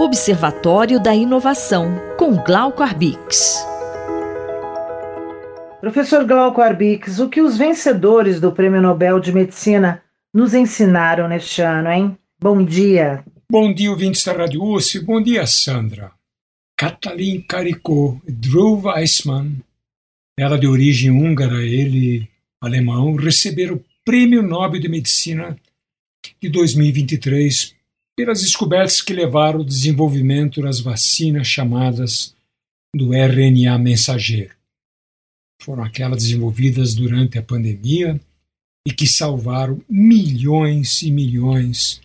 Observatório da Inovação, com Glauco Arbix. Professor Glauco Arbix, o que os vencedores do Prêmio Nobel de Medicina nos ensinaram neste ano, hein? Bom dia. Bom dia, ouvintes da Rádio USP. Bom dia, Sandra. Katalin Karikó e Drew Weissman, ela de origem húngara, ele alemão, receberam o Prêmio Nobel de Medicina de 2023 pelas descobertas que levaram ao desenvolvimento das vacinas chamadas do RNA mensageiro. Foram aquelas desenvolvidas durante a pandemia e que salvaram milhões e milhões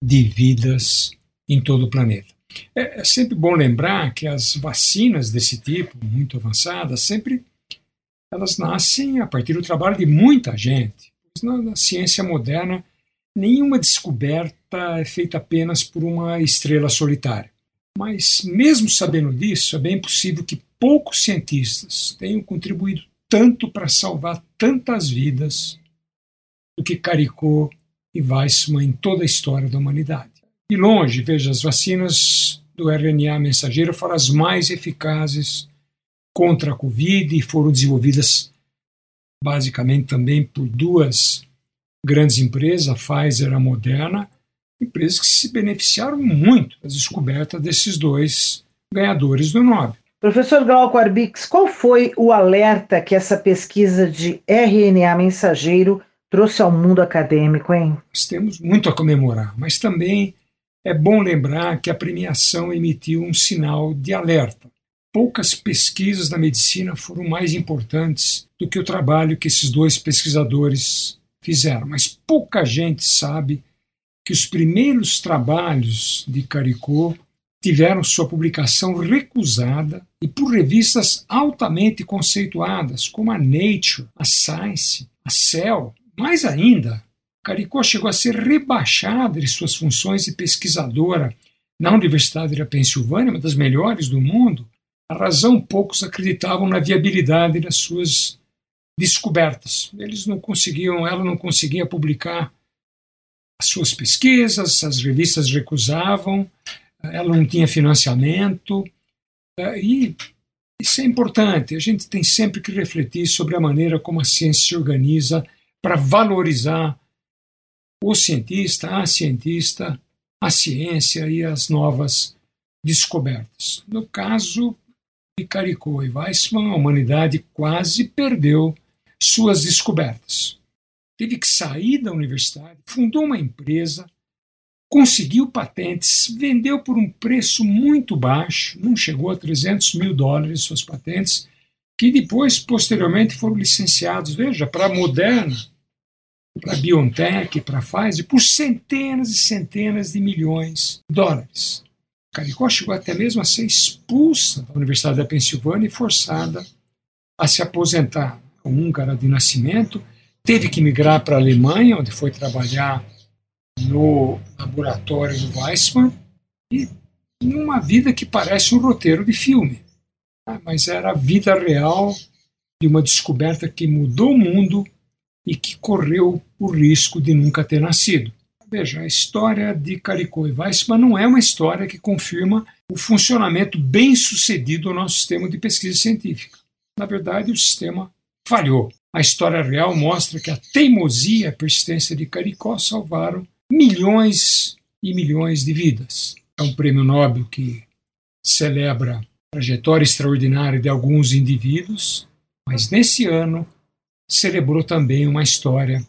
de vidas em todo o planeta. É, é sempre bom lembrar que as vacinas desse tipo, muito avançadas, sempre elas nascem a partir do trabalho de muita gente. Na, na ciência moderna, nenhuma descoberta é feita apenas por uma estrela solitária. Mas, mesmo sabendo disso, é bem possível que poucos cientistas tenham contribuído tanto para salvar tantas vidas do que Caricó e Weissman em toda a história da humanidade. De longe, veja, as vacinas do RNA mensageiro foram as mais eficazes contra a Covid e foram desenvolvidas basicamente também por duas grandes empresas, a Pfizer a Moderna, empresas que se beneficiaram muito das descobertas desses dois ganhadores do Nobel. Professor Glauco Arbix, qual foi o alerta que essa pesquisa de RNA mensageiro trouxe ao mundo acadêmico, hein? Nós temos muito a comemorar, mas também é bom lembrar que a premiação emitiu um sinal de alerta. Poucas pesquisas da medicina foram mais importantes do que o trabalho que esses dois pesquisadores fizeram, mas pouca gente sabe que os primeiros trabalhos de Caricó tiveram sua publicação recusada e por revistas altamente conceituadas, como a Nature, a Science, a Cell. Mais ainda, Caricó chegou a ser rebaixada de suas funções de pesquisadora na Universidade da Pensilvânia, uma das melhores do mundo. A razão poucos acreditavam na viabilidade das suas descobertas. Eles não conseguiam, ela não conseguia publicar as suas pesquisas, as revistas recusavam, ela não tinha financiamento. Eh, e isso é importante, a gente tem sempre que refletir sobre a maneira como a ciência se organiza para valorizar o cientista, a cientista, a ciência e as novas descobertas. No caso de Caricó e Weissman, a humanidade quase perdeu suas descobertas. Teve que sair da universidade, fundou uma empresa, conseguiu patentes, vendeu por um preço muito baixo, não chegou a 300 mil dólares suas patentes, que depois, posteriormente, foram licenciados, veja, para a Moderna, para a BioNTech, para a Pfizer, por centenas e centenas de milhões de dólares. Caricó chegou até mesmo a ser expulsa da Universidade da Pensilvânia e forçada a se aposentar húngara de nascimento, teve que migrar para a Alemanha, onde foi trabalhar no laboratório do Weissmann, e numa vida que parece um roteiro de filme. Né? Mas era a vida real de uma descoberta que mudou o mundo e que correu o risco de nunca ter nascido. Veja, a história de Caricó e Weissmann não é uma história que confirma o funcionamento bem sucedido do nosso sistema de pesquisa científica. Na verdade, o sistema falhou. A história real mostra que a teimosia e a persistência de Caricó salvaram milhões e milhões de vidas. É um prêmio Nobel que celebra a trajetória extraordinária de alguns indivíduos, mas nesse ano celebrou também uma história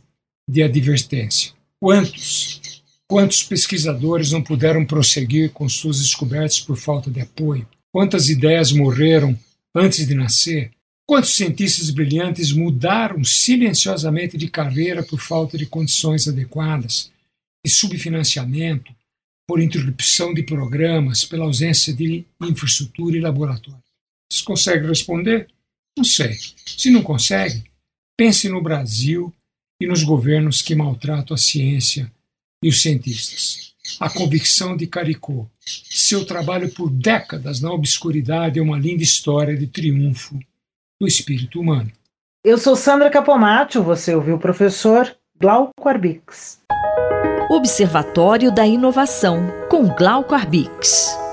de advertência. Quantos, quantos pesquisadores não puderam prosseguir com suas descobertas por falta de apoio? Quantas ideias morreram antes de nascer? Quantos cientistas brilhantes mudaram silenciosamente de carreira por falta de condições adequadas, de subfinanciamento, por interrupção de programas, pela ausência de infraestrutura e laboratório? Vocês conseguem responder? Não sei. Se não consegue, pense no Brasil e nos governos que maltratam a ciência e os cientistas. A convicção de Caricó, seu trabalho por décadas na obscuridade é uma linda história de triunfo do espírito humano. Eu sou Sandra Capomatto, você ouviu o professor Glauco Arbix. Observatório da Inovação, com Glauco Arbix.